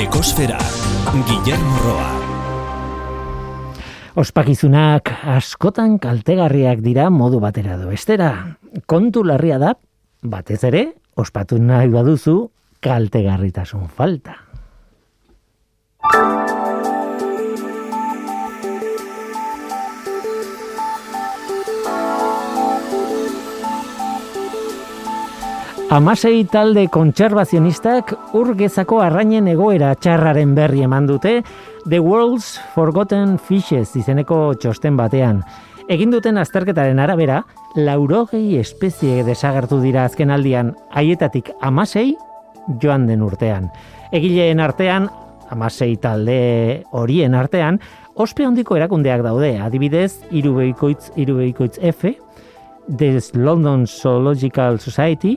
Ekosfera, Guillermo Roa. Ospakizunak askotan kaltegarriak dira modu batera do. Estera, kontu larria da, batez ere, ospatu nahi baduzu kaltegarritasun falta. Amasei talde kontserbazionistak urgezako arrainen egoera txarraren berri eman dute The World's Forgotten Fishes izeneko txosten batean. Egin duten azterketaren arabera, laurogei espezie desagertu dira azken aldian, haietatik amasei joan den urtean. Egileen artean, amasei talde horien artean, ospe handiko erakundeak daude, adibidez, irubeikoitz, irubeikoitz F, The London Zoological Society,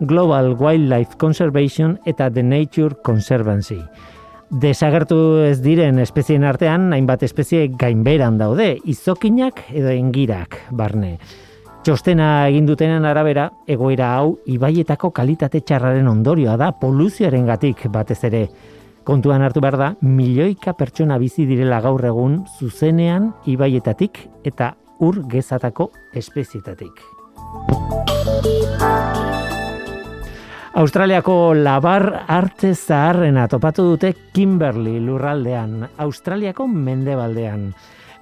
Global Wildlife Conservation eta The Nature Conservancy. Desagertu ez diren espezien artean, hainbat espezie gainberan daude, izokinak edo engirak barne. Txostena egin dutenen arabera, egoera hau ibaietako kalitate txarraren ondorioa da poluzioaren gatik batez ere. Kontuan hartu behar da, milioika pertsona bizi direla gaur egun zuzenean ibaietatik eta ur gezatako espezietatik. Australiako labar arte zaharrena topatu dute Kimberley lurraldean, Australiako mendebaldean.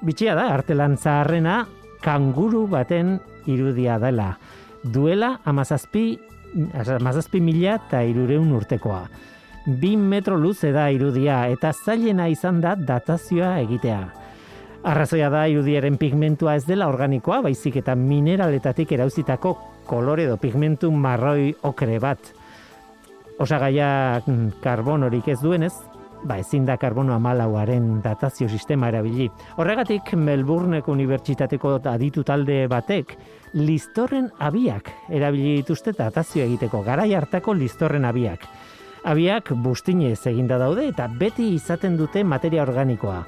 Bitxia da, artelan zaharrena kanguru baten irudia dela. Duela amazazpi, amazazpi mila eta irureun urtekoa. Bi metro luze da irudia eta zailena izan da datazioa egitea. Arrazoia da irudiaren pigmentua ez dela organikoa, baizik eta mineraletatik erauzitako kolore edo pigmentu marroi okre bat osagaia mm, karbonorik ez duenez, ba ezin da karbono amalauaren datazio sistema erabili. Horregatik, Melbourneko Unibertsitateko aditu talde batek, listorren abiak erabili dituzte datazio egiteko, garai hartako listorren abiak. Abiak bustinez eginda daude eta beti izaten dute materia organikoa.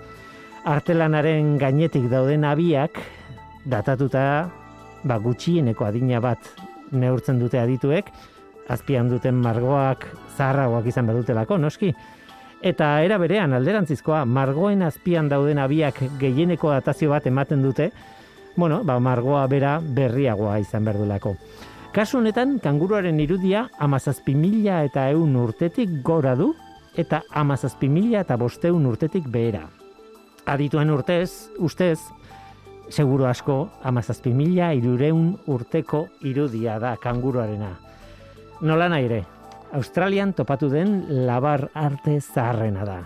Artelanaren gainetik dauden abiak, datatuta, ba gutxieneko adina bat neurtzen dute adituek, azpian duten margoak zaharragoak izan badutelako, noski. Eta era berean alderantzizkoa, margoen azpian dauden abiak gehieneko datazio bat ematen dute, bueno, ba, margoa bera berriagoa izan berdulako. Kasu honetan, kanguruaren irudia amazazpi mila eta eun urtetik gora du, eta amazazpi mila eta bosteun urtetik behera. Adituen urtez, ustez, seguru asko, amazazpi mila irureun urteko irudia da kanguruarena. Nola nahi ere, Australian topatu den labar arte zaharrena da.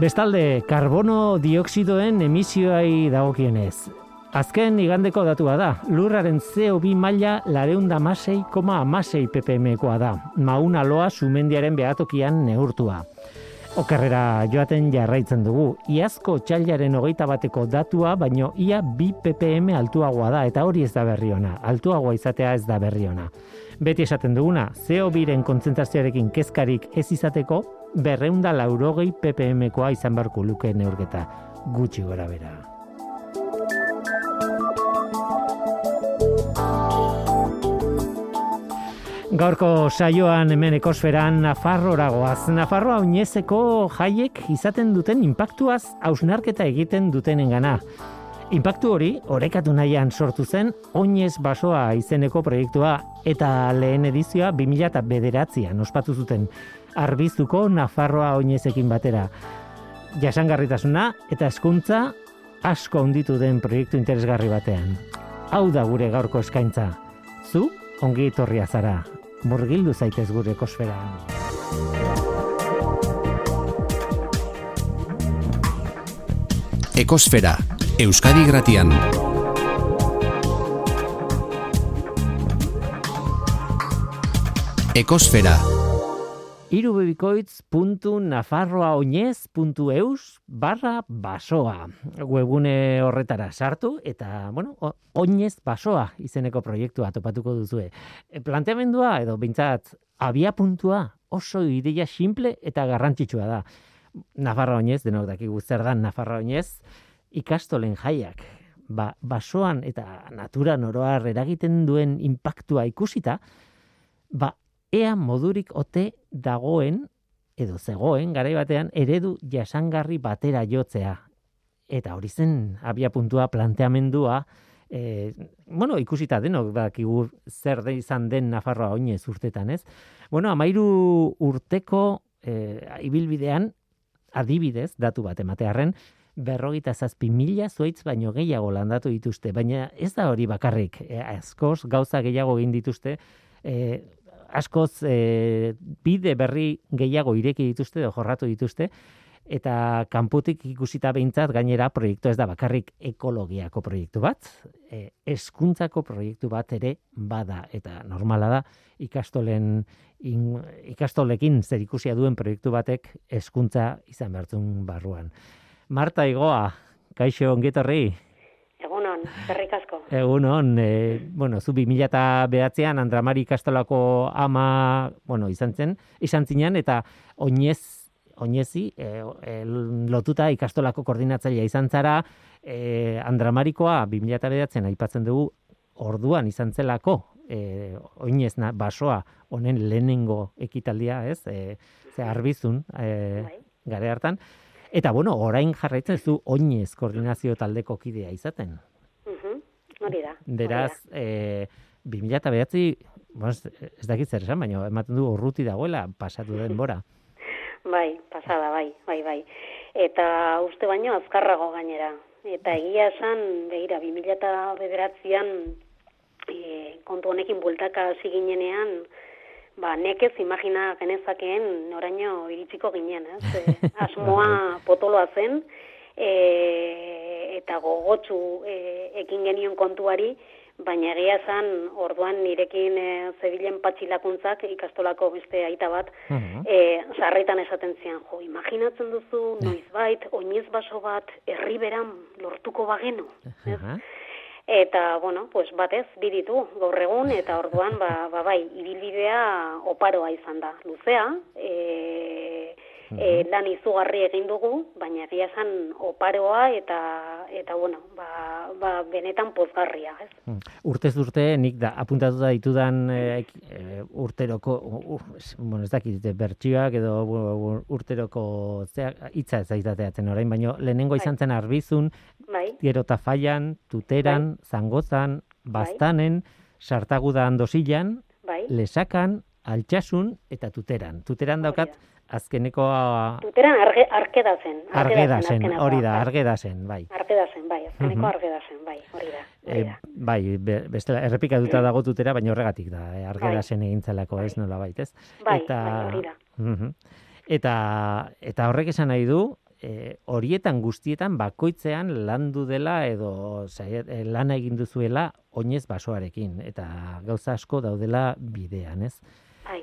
Bestalde, karbono dioksidoen emisioai dagokionez. Azken igandeko datua da, lurraren CO2 maila lareunda masei koma amasei ppmkoa da, mauna loa sumendiaren behatokian neurtua. Okerrera joaten jarraitzen dugu. Iazko txailaren hogeita bateko datua, baino ia bi ppm altuagoa da, eta hori ez da berri ona. Altuagoa izatea ez da berri ona. Beti esaten duguna, zeo biren kontzentrazioarekin kezkarik ez izateko, berreunda laurogei ppmkoa izan barku luke neurgeta. Gutxi gora bera. Gaurko saioan hemen ekosferan Nafarroragoaz. Nafarroa oinezeko jaiek izaten duten impactuaz hausnarketa egiten dutenen gana. Impactu hori, orekatu nahian sortu zen, oinez basoa izeneko proiektua eta lehen edizioa 2000 eta bederatzean ospatu zuten. Arbizuko Nafarroa oinezekin batera. Jasangarritasuna eta eskuntza asko onditu den proiektu interesgarri batean. Hau da gure gaurko eskaintza. Zu, ongi etorria zara murgildu zaitez gure ekosfera. Ekosfera, Euskadi Gratian. Ekosfera, irubebikoitz.nafarroaoinez.eus barra basoa. Webune horretara sartu eta, bueno, oinez basoa izeneko proiektua topatuko duzue. E, planteamendua edo bintzat abia puntua oso ideia simple eta garrantzitsua da. Nafarroa oinez, denok daki zer da Nafarroa oinez, ikastolen jaiak. Ba, basoan eta natura noroar eragiten duen impactua ikusita, ba, ea modurik ote dagoen, edo zegoen, garai batean, eredu jasangarri batera jotzea. Eta hori zen, abia puntua, planteamendua, e, bueno, ikusita denok dakigu zer de izan den Nafarroa oinez urtetan, ez? Bueno, amairu urteko e, ibilbidean, adibidez, datu bat ematearen, berrogita zazpi mila zuaitz baino gehiago landatu dituzte, baina ez da hori bakarrik, e, askoz gauza gehiago egin dituzte, e, askoz e, bide berri gehiago ireki dituzte, edo jorratu dituzte, eta kanputik ikusita behintzat gainera proiektu ez da bakarrik ekologiako proiektu bat, e, eskuntzako proiektu bat ere bada, eta normala da ikastolen in, ikastolekin zer ikusia duen proiektu batek eskuntza izan behartzun barruan. Marta Igoa, kaixo ongetorri. Zerrik asko. Egunon, e, bueno, zu 2000 behatzean Andramari Kastolako ama, bueno, izan zen, izan zinean, eta oinez, oinezi, e, e, lotuta ikastolako koordinatzailea izan zara, e, Andramarikoa 2000 behatzen aipatzen dugu, orduan izan zelako, e, oinez na, basoa, honen lehenengo ekitaldia, ez? E, ze arbizun, e, bai. gare hartan. Eta bueno, orain jarraitzen zu oinez koordinazio taldeko kidea izaten. Hori da. Beraz, eh 2009 bueno, ez dakit zer esan, baina ematen du urruti dagoela pasatu denbora. bai, pasada, bai, bai, bai. Eta uste baino azkarrago gainera. Eta egia esan, begira, 2009an e, kontu honekin bultaka hasi ginenean, ba, nekez imagina genezakeen oraino iritsiko ginen, ez? E, asmoa potoloa zen, e, eta gogotsu e, ekin genion kontuari, baina egia zan, orduan nirekin e, zebilen patxilakuntzak ikastolako beste aita bat, e, zarretan esaten zian, jo, imaginatzen duzu, noizbait, oinez baso bat, herriberan lortuko bagenu, ez? Eta, bueno, pues batez, biditu, gaur egun, eta orduan, ba, ba bai, ibilbidea oparoa izan da. Luzea, e, e, lan izugarri egin dugu, baina egia esan oparoa eta, eta bueno, ba, ba benetan pozgarria, ez? Mm. Urtez urte, nik da, apuntatuta ditudan e, e, urteroko, uh, bueno, ez dakit, bertxioak edo urteroko hitza ez aitateatzen orain, baina lehenengo bai. izan zen arbizun, bai. gero tafaian, tuteran, bai. zangozan, bastanen, sartagudan dosilan, bai. lesakan, altxasun eta tuteran. Tuteran daukat, azkeneko... Tuteran arge, arkeda zen. Argeda zen, hori da, argeda zen, bai. Argeda zen, bai, azkeneko uh -huh. argeda zen, bai, hori da. E, bai, bestela, errepikatuta dago tutera, baina horregatik da, eh, argeda bai. zen egintzelako ez bai. nola baitez. Bai, eta, bai, hori da. Uh -huh. eta, eta horrek esan nahi du, e, horietan guztietan bakoitzean landu dela edo e, lana egin duzuela oinez basoarekin eta gauza asko daudela bidean, ez? Bai.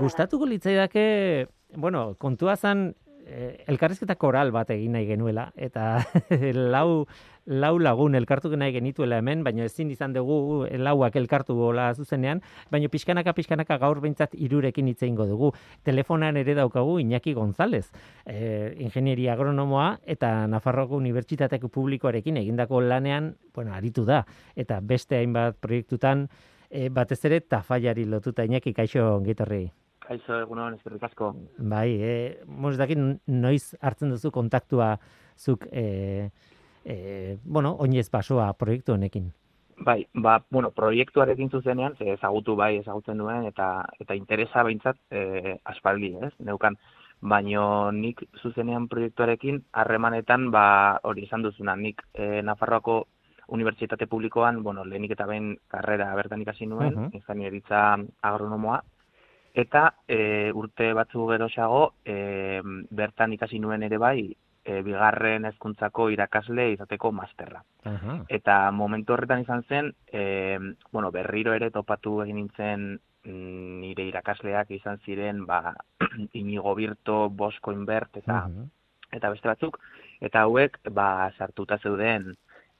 Gustatuko litzaidake bueno, kontua zan, eh, elkarrizketa koral bat egin nahi genuela, eta lau, lau lagun elkartu nahi genituela hemen, baina ezin izan dugu lauak elkartu gola zuzenean, baina pixkanaka, pixkanaka gaur behintzat irurekin hitze ingo dugu. Telefonan ere daukagu Iñaki González, eh, ingenieria agronomoa, eta Nafarroko Unibertsitateko Publikoarekin egindako lanean, bueno, aritu da, eta beste hainbat proiektutan, eh, batez ere tafaiari lotuta Iñaki, kaixo, gitorri. Kaixo, egunon, ezkerrik asko. Bai, e, mos noiz hartzen duzu kontaktua zuk, e, e, bueno, oinez basoa proiektu honekin. Bai, ba, bueno, proiektuarekin zuzenean, ze ezagutu bai ezagutzen duen, eta eta interesa behintzat e, aspaldi, ez? Neukan, baino nik zuzenean proiektuarekin harremanetan, ba, hori izan duzuna, nik e, Nafarroako Unibertsitate Publikoan, bueno, lehenik eta behin karrera bertan ikasi nuen, uh -huh. agronomoa, Eta e, urte batzu geroxago, e, bertan ikasi nuen ere bai, e, bigarren hezkuntzako irakasle izateko masterra. Eta momentu horretan izan zen, e, bueno, berriro ere topatu egin nintzen mm, nire irakasleak izan ziren, ba, inigo birto, bosko inbert, eta, eta beste batzuk. Eta hauek, ba, sartuta zeuden,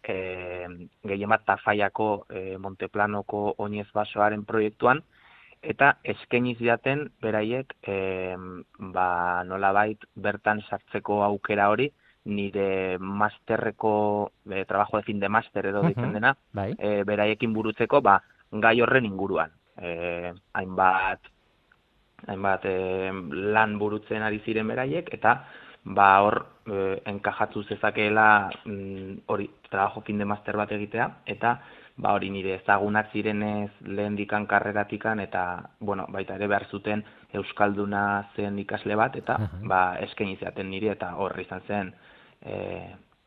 e, gehien bat tafaiako e, Monteplanoko oinez basoaren proiektuan, eta eskaini zidaten beraiek e, ba, nolabait bertan sartzeko aukera hori nire masterreko e, trabajo de fin de master edo ditzen dena bai. e, beraiekin burutzeko ba, gai horren inguruan. e, hainbat hainbat e, lan burutzen ari ziren beraiek eta ba hor e, enkajatu zezakeela mm, hori trabajo fin de master bat egitea eta ba hori nire ezagunak zirenez lehen dikan karreratikan eta bueno, baita ere behar zuten euskalduna zen ikasle bat eta uh -huh. ba eskaini zaten nire eta hor izan zen e,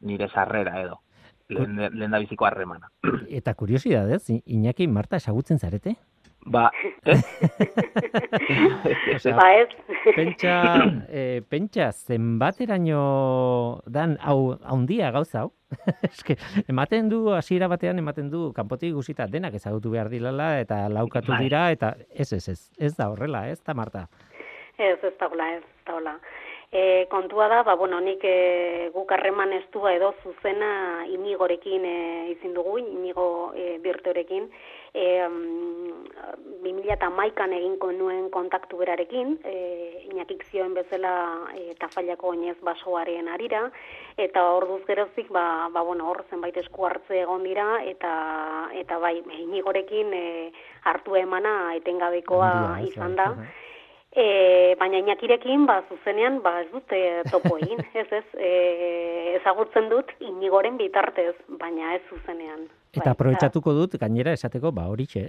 nire sarrera edo lehen, lehen da biziko harremana. Eta kuriosidadez, Iñaki Marta esagutzen zarete? Ba, eh? ba ez. pentsa, eh, pentsa, zenbateraino dan, hau, haundia gauza, hau? Eske, ematen du, hasiera batean, ematen du, kanpotik guzita denak ezagutu behar dilala, eta laukatu bai. dira, eta ez, ez, ez, ez da horrela, ez da, Marta? Ez, ez da hola, ez da hola. E, kontua da, ba, bueno, nik e, guk harreman ez edo zuzena inigorekin e, izin dugu, inigo e, birtorekin, e, um, maikan eginko nuen kontaktu berarekin, e, inakik zioen bezala e, tafallako oinez basoaren arira, eta hor duz gerozik, ba, ba, bueno, hor zenbait esku hartze egon dira, eta, eta bai, inigorekin e, hartu emana etengabekoa izan da. E, baina inakirekin, ba, zuzenean, ba, ez dut topo egin, ez ez, e, ezagutzen dut inigoren bitartez, baina ez zuzenean. Eta bai, aprobetsatuko dut, gainera, esateko, ba, hori, e,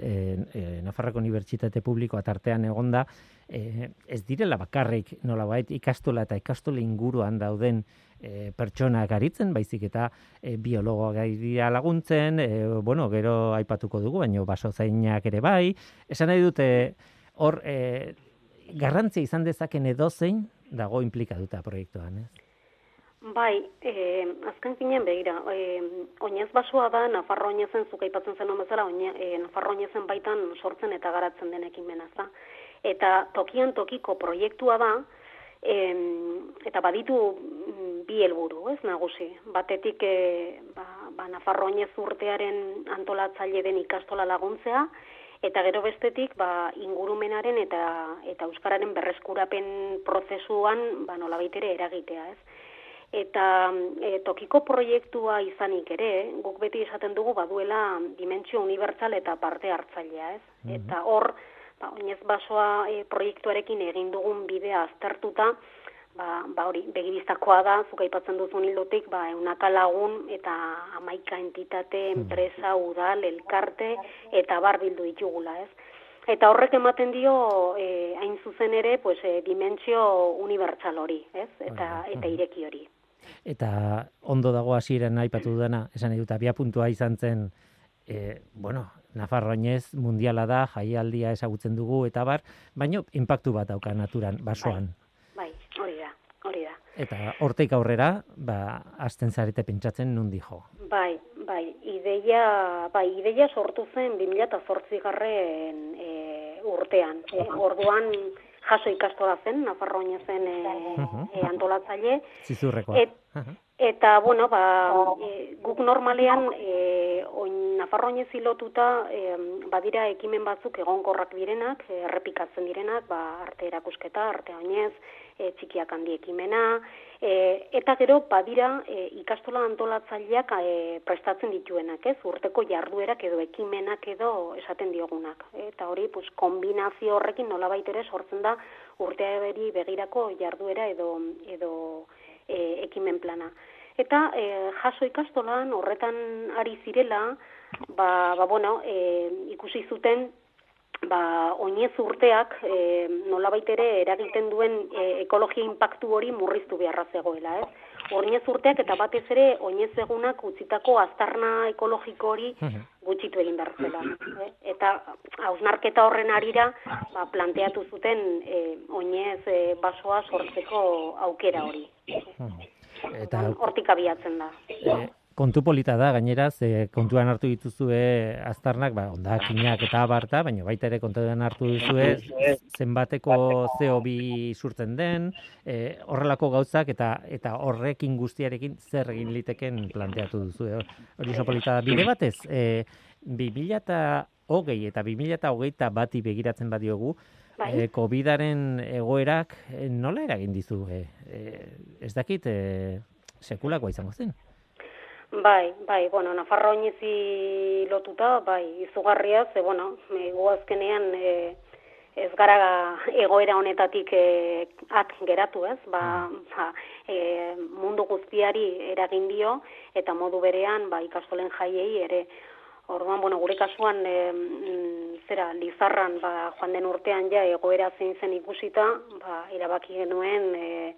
e, Nafarrako Unibertsitate Publikoa tartean egonda, e, ez direla bakarrik, nola bait, ikastola eta ikastola inguruan dauden e, pertsona garitzen, baizik eta e, biologoa gaidia laguntzen, e, bueno, gero aipatuko dugu, baina baso zainak ere bai, esan nahi dute, hor, e, garrantzia izan dezaken edozein dago implikatuta proiektuan, ez? Bai, eh, azken finean begira, eh, oinez basua da, Nafarro oinezen, zuka ipatzen zen bezala, oine, eh, Nafarro oinezen baitan sortzen eta garatzen denekin benazta. Eta tokian tokiko proiektua da, eh, eta baditu mm, bi helburu, ez nagusi. Batetik, eh, ba, ba, Nafarro oinez urtearen antolatzaile den ikastola laguntzea, eta gero bestetik ba, ingurumenaren eta eta euskararen berreskurapen prozesuan ba nolabait ere eragitea, ez? Eta e, tokiko proiektua izanik ere, guk beti esaten dugu baduela dimentsio unibertsal eta parte hartzailea, ez? Mhm. Eta hor, ba, oinez basoa e, proiektuarekin egin dugun bidea aztertuta, ba, ba hori, begibistakoa da, zuka aipatzen duzun hildotik, ba, eunaka lagun eta amaika entitate, hmm. enpresa, udal, elkarte, eta bar bildu ditugula, ez? Eta horrek ematen dio, e, hain zuzen ere, pues, e, dimentsio unibertsal hori, ez? Eta, eta hmm. ireki hori. Eta ondo dago hasieran aipatu dena, esan edut, abia puntua izan zen, e, bueno, Nafarroinez mundiala da, jaialdia ezagutzen dugu, eta bar, baino, impactu bat dauka naturan, basoan. Eta horteik aurrera, ba, azten zarete pentsatzen nundi jo. Bai, bai, ideia, bai, ideia sortu zen 2008 garren e, urtean. E, orduan jaso ikastola zen, Nafarro zen e, e, antolatzaile. Zizurrekoa. Et, Eta, bueno, ba, e, guk normalean, e, oin Nafarro zilotuta, e, badira ekimen batzuk egonkorrak direnak, errepikatzen direnak, ba, arte erakusketa, arte oinez, e, txikiak handi ekimena, e, eta gero, badira, e, ikastola antolatzaileak e, prestatzen dituenak, ez, urteko jarduerak edo ekimenak edo esaten diogunak. Eta hori, pues, kombinazio horrekin nola baitere sortzen da urtea beri begirako jarduera edo, edo e, ekimen plana. Eta e, jaso ikastolan horretan ari zirela, ba, ba bueno, e, ikusi zuten ba, oinez urteak e, nolabait ere eragiten duen e, ekologia inpaktu hori murriztu beharra zegoela, ez? Oinez urteak eta batez ere oinez egunak utzitako aztarna ekologiko hori gutxitu egin behar zela. Eh? Eta hausnarketa horren arira ba, planteatu zuten e, oinez e, basoa sortzeko aukera hori. Eta hortik abiatzen da. E, kontu polita da, gainera, ze kontuan hartu dituzue aztarnak, ba, ondakinak eta abarta, baina baita ere kontuan hartu duzue zenbateko CO2 surtzen den, e, horrelako gauzak eta eta horrekin guztiarekin zer egin liteken planteatu duzue. Hori oso polita da. Bide batez, e, 2000 eta hogei eta 2000 eta hogeita bati begiratzen badiogu, Bai. E, COVIDaren egoerak nola eragin dizu? E, ez dakit, e, sekulakoa izango zen? Bai, bai, bueno, Nafarro oinezi lotuta, bai, izugarria, ze, bueno, e, azkenean e, ez gara egoera honetatik e, at geratu, ez? Ba, ba e, mundu guztiari eragin dio, eta modu berean, ba, ikastolen jaiei ere, Orduan, bueno, gure kasuan, e, zera, Lizarran, ba, joan den urtean ja, egoera zein zen ikusita, ba, irabaki genuen, e,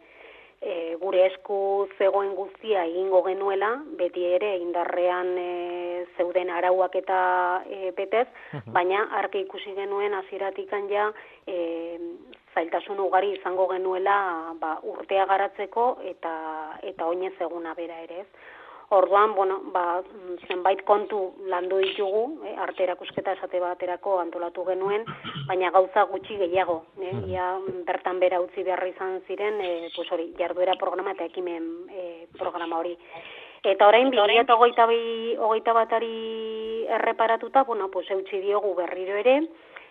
e, gure esku zegoen guztia egingo genuela, beti ere indarrean e, zeuden arauak eta e, betez, baina arke ikusi genuen hasieratik ja e, zailtasun ugari izango genuela ba, urtea garatzeko eta eta oinez eguna bera ere ez. Orduan, bueno, ba, zenbait kontu landu ditugu, eh, arte erakusketa esate baterako antolatu genuen, baina gauza gutxi gehiago, eh, mm. ia bertan bera utzi beharra izan ziren, eh, pues hori, jarduera programa eta ekimen eh, programa hori. Eta orain, bi eta hogeita, batari erreparatuta, bueno, pues eutxi diogu berriro ere,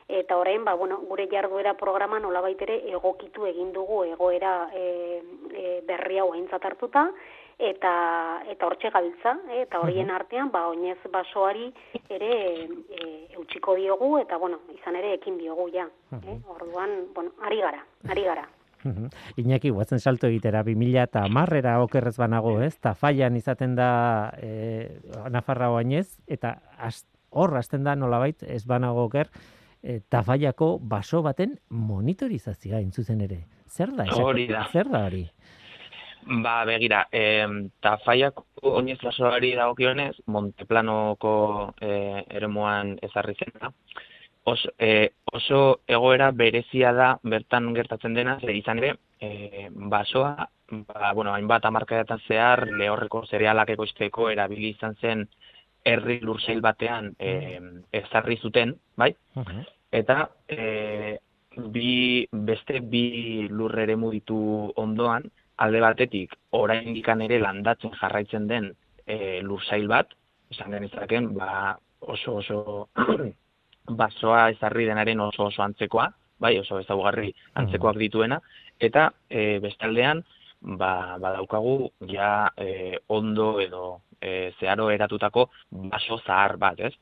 eta orain, ba, bueno, gure jarduera programa nola baitere egokitu egin dugu egoera e, e, berria hartuta, eta eta hortxe gabiltza, eh? eta horien artean ba oinez basoari ere e, eutsiko diogu eta bueno, izan ere ekin diogu ja, eh? Orduan, bueno, ari gara, ari gara. Iñaki, guatzen salto egitera, 2000 eta marrera okerrez banago, ez? Ta faian izaten da e, Nafarra oainez, eta hor hasten da nolabait, ez banago oker, e, tafaiako baso baten monitorizazioa intzuzen ere. Zer da? Hori da. Zer da hori? Ba, begira, e, tafaiak oinez lasoari dagokionez, Monteplanoko e, eremuan ezarri zen Oso, e, oso egoera berezia da bertan gertatzen dena, ze izan ere, e, basoa, ba, bueno, hainbat amarkadetan zehar, lehorreko zerealak ekoizteko erabili izan zen herri lurseil batean e, ezarri zuten, bai? Eta e, bi, beste bi lurrere ditu ondoan, alde batetik orain dikan ere landatzen jarraitzen den e, lursail bat, esan genizaken, ba, oso oso basoa ezarri denaren oso oso antzekoa, bai, oso ezagugarri antzekoak dituena, eta e, bestaldean, ba, badaukagu ja e, ondo edo e, zeharo eratutako baso zahar bat, ez?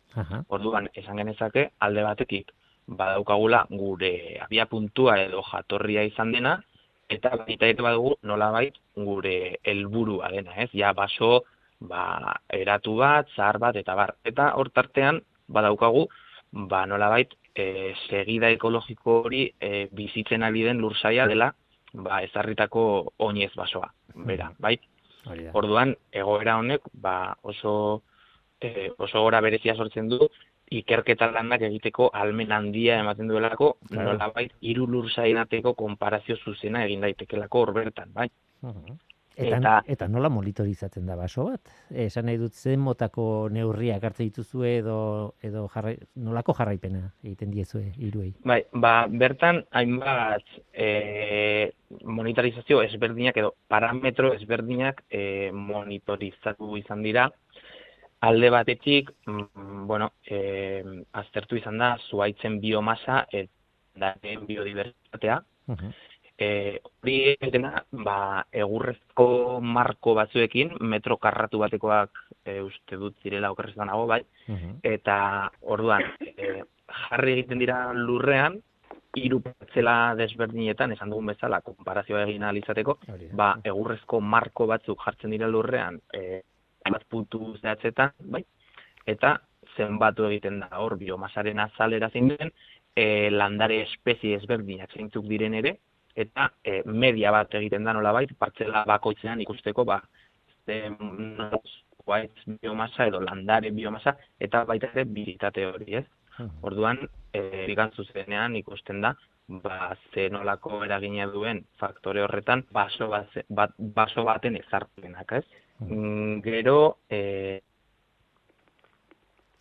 Orduan, esan genezake, alde batetik, badaukagula gure abia puntua edo jatorria izan dena, eta baita ere badugu nolabait gure helburua dena, ez? Ja baso ba, eratu bat, zahar bat eta bar. Eta hor tartean badaukagu ba nolabait e, segida ekologiko hori e, bizitzen ari den lursaia dela ba ezarritako oinez basoa. Bera, bai? Orduan egoera honek ba oso e, oso gora berezia sortzen du ikerketa lanak egiteko almen handia ematen duelako, claro. nola bai, iru lur zainateko konparazio zuzena egin daitekelako hor bertan, bai. Eta, eta, nola monitorizatzen da baso bat? Esan nahi dut zen motako neurriak hartzen dituzue edo, edo jarrai, nolako jarraipena egiten diezue iruei? Bai, ba, bertan hainbat e, monitorizazio ezberdinak edo parametro ezberdinak e, monitorizatu izan dira, alde batetik, mm, bueno, e, aztertu izan da, zuaitzen biomasa eta biodiversitatea. Uh -huh. e, hori dena, ba, egurrezko marko batzuekin, metro karratu batekoak e, uste dut zirela okerrez nago, bai, eta orduan, e, jarri egiten dira lurrean, hiru pertsela desberdinetan, esan dugun bezala, konparazioa egin alizateko, ba, egurrezko marko batzuk jartzen dira lurrean, e, bat puntu zehatzetan, bai? Eta zenbatu egiten da hor biomasaren azalera zein den, e, landare espezie ezberdinak zeintzuk diren ere, eta e, media bat egiten da nola bai, partzela bakoitzean ikusteko, ba, ze, guaitz biomasa edo landare biomasa, eta baita ere biritate hori, ez? Hmm. Orduan, e, zenean ikusten da, ba, ze nolako eragina duen faktore horretan, baso, bat, baso baten ezarpenak, ez? Mm, gero... E...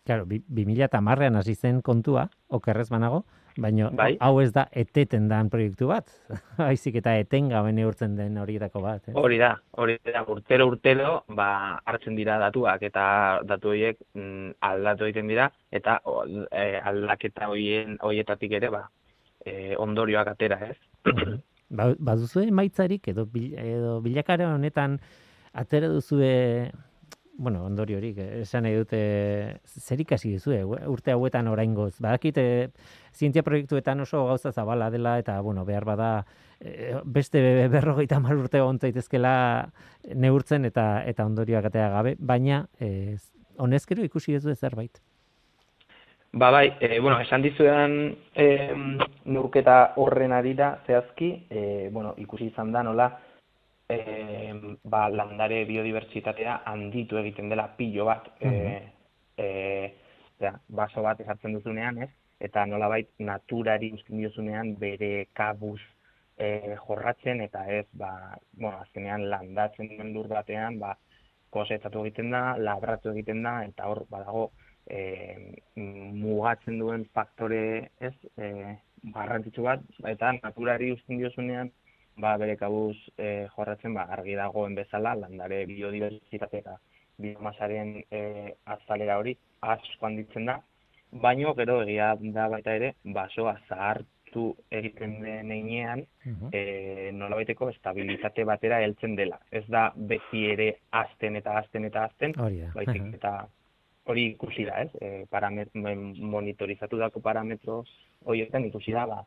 Claro, bi, bi mila eta marrean hasi zen kontua, okerrez banago, baina bai. hau ez da eteten dan proiektu bat, haizik eta eten gabe neurtzen den horietako bat. Eh? Hori da, hori da, urtero urtero, ba, hartzen dira datuak, eta datu horiek mm, aldatu egiten dira, eta e, aldaketa horien horietatik ere, ba, e, ondorioak atera, ez? ba, baduzu emaitzarik, edo, bil, edo bilakare honetan, atera duzue bueno, ondori horik, esan nahi dute, zer ikasi duzu, urte hauetan oraingoz. Badakit, e, zientzia proiektuetan oso gauza zabala dela, eta, bueno, behar bada, e, beste berrogeita mar urte ontzaitezkela neurtzen eta eta ondorioak atea gabe, baina, e, honezkero ikusi duzu zerbait. Ba bai, e, bueno, esan dizuetan e, nurketa horren arira zehazki, e, bueno, ikusi izan da nola, e, ba, landare biodibertsitatea handitu egiten dela pilo bat e, e, ja, baso bat esartzen duzunean, ez? eta nolabait naturari uzkin diozunean bere kabuz e, jorratzen eta ez ba, bueno, azkenean landatzen duen lur batean ba, kosetatu egiten da, labratu egiten da eta hor badago e, mugatzen duen faktore ez e, garrantzitsu bat eta naturari uzkin diozunean ba, bere kabuz e, jorratzen ba, argi dagoen bezala, landare biodibertsitate eta biomasaren e, azalera hori asko handitzen da, baino gero egia da baita ere, basoa zahartu egiten den einean, uh nola baiteko estabilitate batera heltzen dela. Ez da beti ere azten eta azten eta azten, baitik eta hori ikusi da, ez? E, paramet, monitorizatu dako parametro horietan ikusi da, ba,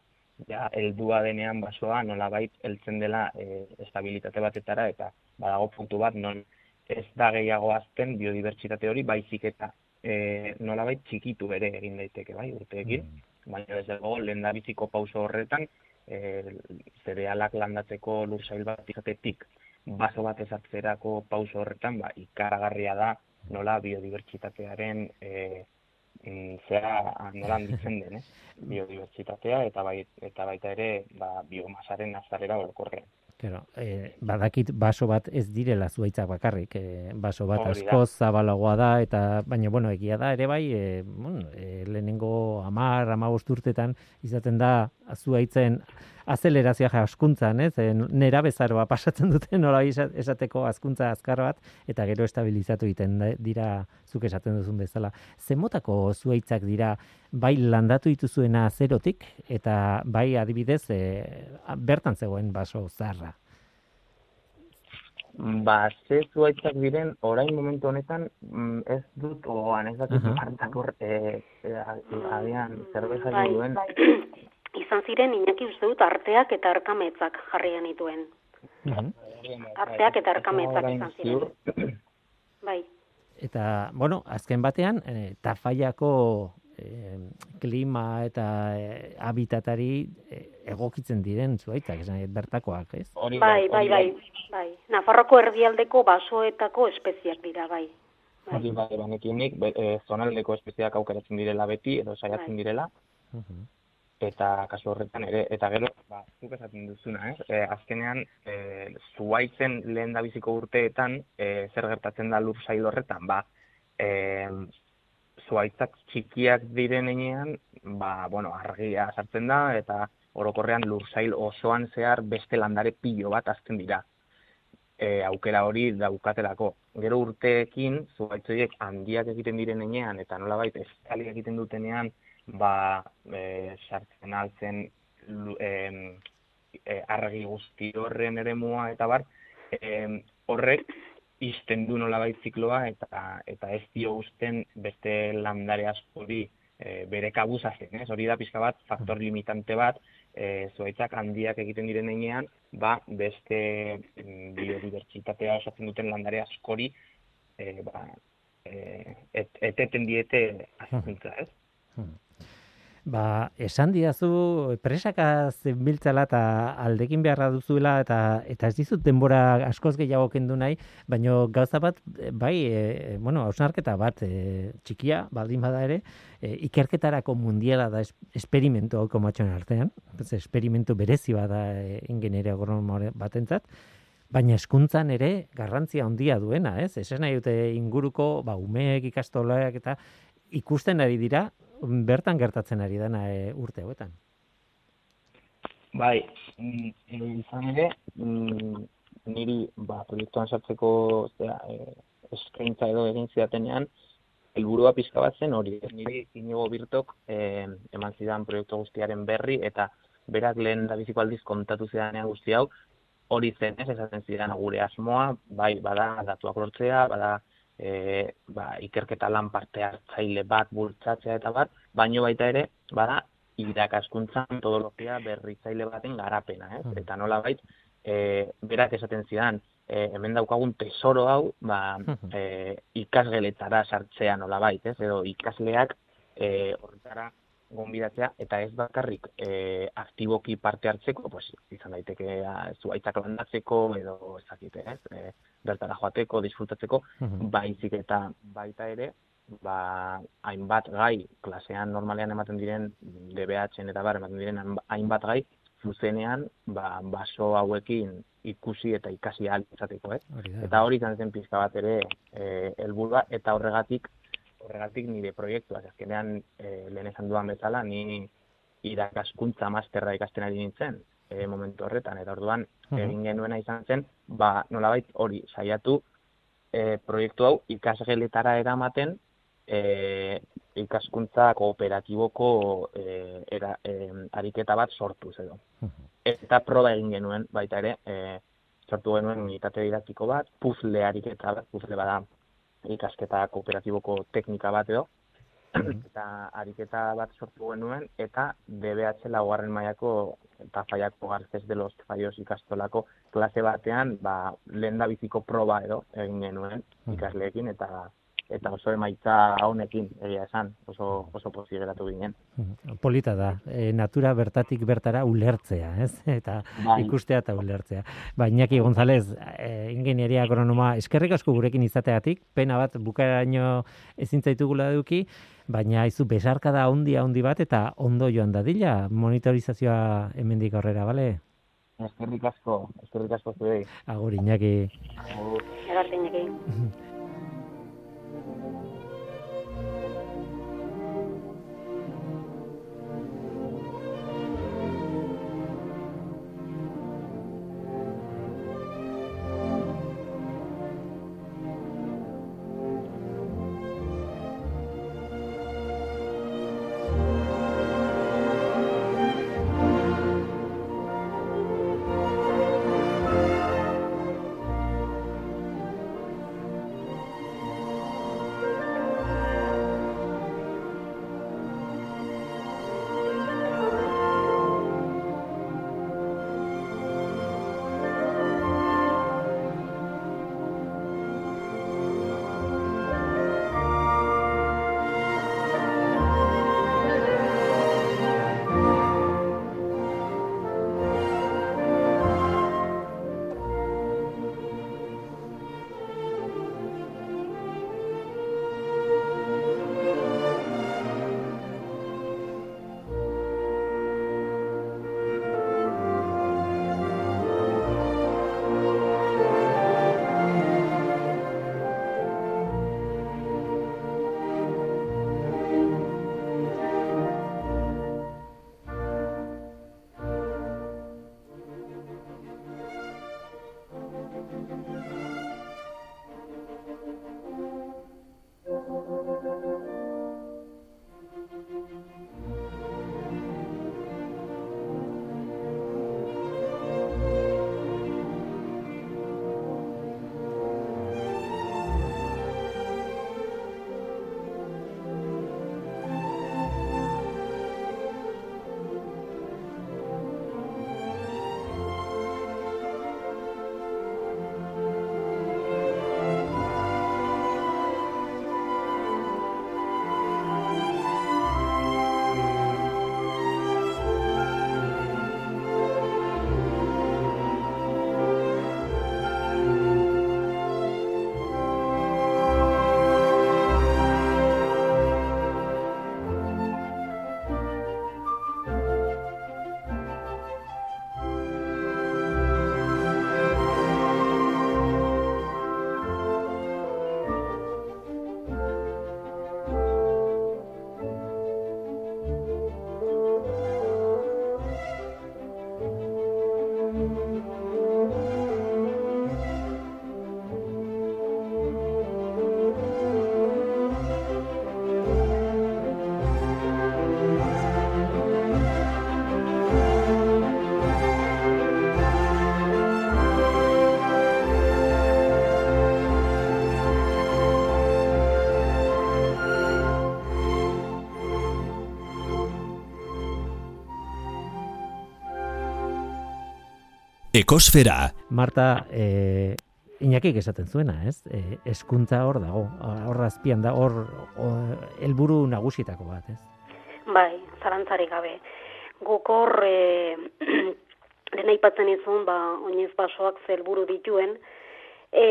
ja, eldua denean basoa nolabait heltzen dela e, estabilitate batetara eta badago puntu bat non ez da gehiago azten biodibertsitate hori baizik eta e, nolabait txikitu ere egin daiteke bai urteekin mm. baina ez dago lehen da biziko pauso horretan e, zerealak landatzeko lursail bat izatetik baso bat ezatzerako pauso horretan ba, ikaragarria da nola biodibertsitatearen e, zera nola handitzen den, eh? biodibertsitatea eta bai, eta baita ere ba, biomasaren azalera orokorrean. Claro, eh, badakit baso bat ez direla zuaitzak bakarrik, eh, baso bat asko zabalagoa da, eta baina, bueno, egia da, ere bai, eh, bueno, eh, lehenengo amar, amabost urtetan, izaten da, zuaitzen azelerazioa askuntzan, ez? Nera bezaroa pasatzen duten nola esateko azkuntza azkar bat eta gero estabilizatu egiten dira zuk esaten duzun bezala. Zemotako zuaitzak dira bai landatu dituzuena zerotik eta bai adibidez e, bertan zegoen baso zarra. Ba, ze zuaitzak diren, orain momentu honetan, mm, ez dut oan, ez dakit, uh -huh. e, e, zerbeza bai, duen, bai izan ziren inaki uste dut arteak eta arkametzak jarrian dituen. Mhm. Arteak eta arkametzak izan ziren. Bai. Eta, bueno, azken batean, e, tafaiako e, klima eta e, habitatari e, egokitzen diren zuaitak, esan, bertakoak, ez? Bai, bai, bai, bai. Nafarroko erdialdeko basoetako espeziak dira, bai. bai. Hori, bai, banekiunik, e, zonaldeko espeziak aukeratzen direla beti, edo saiatzen bai. direla. Uh eta kasu horretan ere eta gero ba zuk esaten duzuna, eh? E, azkenean eh zuaitzen lehen da biziko urteetan e, zer gertatzen da lur sail horretan, ba eh zuaitzak txikiak diren heinean, ba bueno, argia sartzen da eta orokorrean lur sail osoan zehar beste landare pilo bat azten dira. E, aukera hori daukatelako. Gero urteekin zuaitzoiek handiak egiten diren heinean eta nolabait eskali egiten dutenean ba, e, sartzen altzen e, argi guzti horren ere mua, eta bar, e, horrek izten du nola zikloa eta, eta ez dio guzten beste landare askori e, bere kabuzazen, ez? Hori da pizka bat, faktor limitante bat, e, zuaitzak handiak egiten diren einean, ba, beste biodibertsitatea osatzen duten landare askori, e, ba, e, et, eteten diete azkuntza, ez? Hmm. Ba, esan diazu presaka zenbiltzala eta aldekin beharra duzuela eta eta ez dizut denbora askoz gehiago kendu nahi, baino gauza bat, bai, e, bueno, hausnarketa bat e, txikia, baldin bada ere, e, ikerketarako mundiala da esperimentu hau komatxon artean, ez, esperimentu berezi bada e, ingenieria batentzat, baina eskuntzan ere garrantzia handia duena, ez? Esan nahi dute inguruko, ba, umeek ikastolaak eta ikusten ari dira, bertan gertatzen ari dena e, urte hauetan. Bai, mm, izan ere, mm, niri ba, proiektuan sartzeko zera, e, eskaintza edo egin zidatenean, helburua pizka bat zen hori, niri inigo birtok e, eman zidan proiektu guztiaren berri, eta berak lehen da biziko aldiz kontatu zidanean guzti hau, hori zen ez, esaten zidan gure asmoa, bai, bada, datuak lortzea, bada, e, ba, ikerketa lan parte hartzaile bat bultzatzea eta bat, baino baita ere, bada, irakaskuntza metodologia berritzaile baten garapena, ez? Hmm. Eta nola bait, e, berak esaten zidan, e, hemen daukagun tesoro hau, ba, Hmm. e, ikasgeletara sartzea nola bait, ez? Edo ikasleak e, horretara gonbidatzea, eta ez bakarrik e, aktiboki parte hartzeko, pues, izan daiteke zuaitzak landatzeko, edo ezakite, ez? E, bertara joateko, disfrutatzeko, Mhm. baizik eta baita ere, ba, hainbat gai, klasean normalean ematen diren, DBH-en eta bar, ematen diren hainba- hainbat gai, zuzenean, ba, baso hauekin ikusi eta ikasi ahal izateko, ez? Hori da. Eta hori izan zen pizka bat ere e, helburua eta horregatik horregatik nire proiektua, azkenean e, lehen esan duan bezala ni irakaskuntza masterra ikasten ari nintzen e, momentu horretan. Eta orduan Mhm. egin genuena izan zen ba nolabait hori saiatu e, proiektu hau ikasgeletara eramaten e, ikaskuntza kooperatiboko e, era, e, ariketa bat sortuz edo. Eta proba egin genuen baita ere e, sortu genuen unitate didaktiko bat, puzle ariketa bat, puzle bada ikasketa kooperatiboko teknika bat edo, eta ariketa bat sortu genuen, eta DBH laugarren mailako eta faiako garzez de los fallos ikastolako klase batean, ba, lehen biziko proba edo egin genuen Mhm. ikasleekin, eta eta oso emaitza honekin egia esan, oso, oso pozik geratu ginen. Mhm. Polita da, e, natura bertatik bertara ulertzea, ez? Eta Bai. ikustea eta ulertzea. Ba, Iñaki González, e, ingenieria agronoma, eskerrik asko gurekin izateagatik, pena bat bukaeraino ezin zaitugula eduki, baina izu besarkada handi handi bat eta ondo joan dadila monitorizazioa hemendik aurrera, bale? Eskerrik asko, eskerrik asko zuei. Agur Iñaki. Egarteinekin. Ekosfera, Marta, e, Iñakik esaten zuena, ez? E, eskuntza hor dago, hor azpian da, hor helburu nagusietako bat, ez? Bai, zarantzarik gabe. Guk hor, e, dena aipatzen izun, ba, oinez basoak zelburu dituen, e,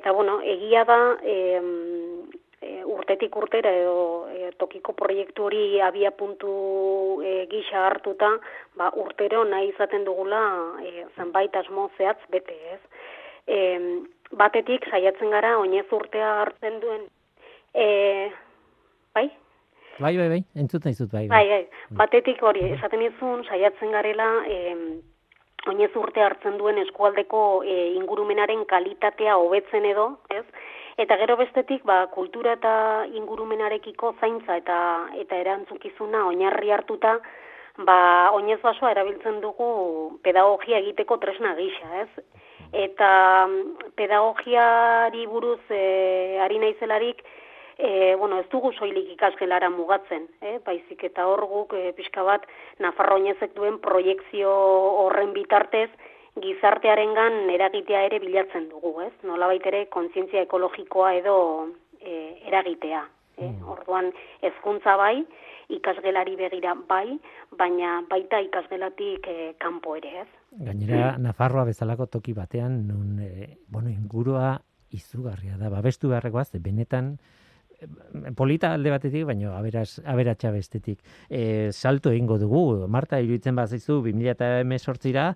eta bueno, egia da, e, e, urtetik urtera edo e, tokiko proiektu hori abia puntu e, gisa hartuta, ba, urtero nahi izaten dugula e, zenbait asmo zehatz bete, ez? E, batetik saiatzen gara oinez urtea hartzen duen, e, bai? Bai, bai, bai, entzut nahi zut, bai, Bai, bai. Batetik hori, esaten izun, saiatzen garela, e, oinez urte hartzen duen eskualdeko e, ingurumenaren kalitatea hobetzen edo, ez? Eta gero bestetik, ba, kultura eta ingurumenarekiko zaintza eta eta erantzukizuna oinarri hartuta, ba, oinez basoa erabiltzen dugu pedagogia egiteko tresna gisa, ez? Eta pedagogiari buruz e, ari naizelarik, e, bueno, ez dugu soilik ikasgelara mugatzen, eh? baizik eta hor guk e, pixka bat Nafarroinezek duen proiektzio horren bitartez gizartearengan eragitea ere bilatzen dugu, ez? Nolabait ere kontzientzia ekologikoa edo e, eragitea. Eh? Orduan hezkuntza bai, ikasgelari begira bai, baina baita ikasgelatik e, kanpo ere, ez? Gainera, Nafarroa bezalako toki batean, nun, e, bueno, ingurua izugarria da, babestu beharrekoa, ze benetan, e, polita alde batetik, baina aberas, aberatsa bestetik. E, salto egingo dugu, Marta, iruditzen bat zaizu, 2018ra,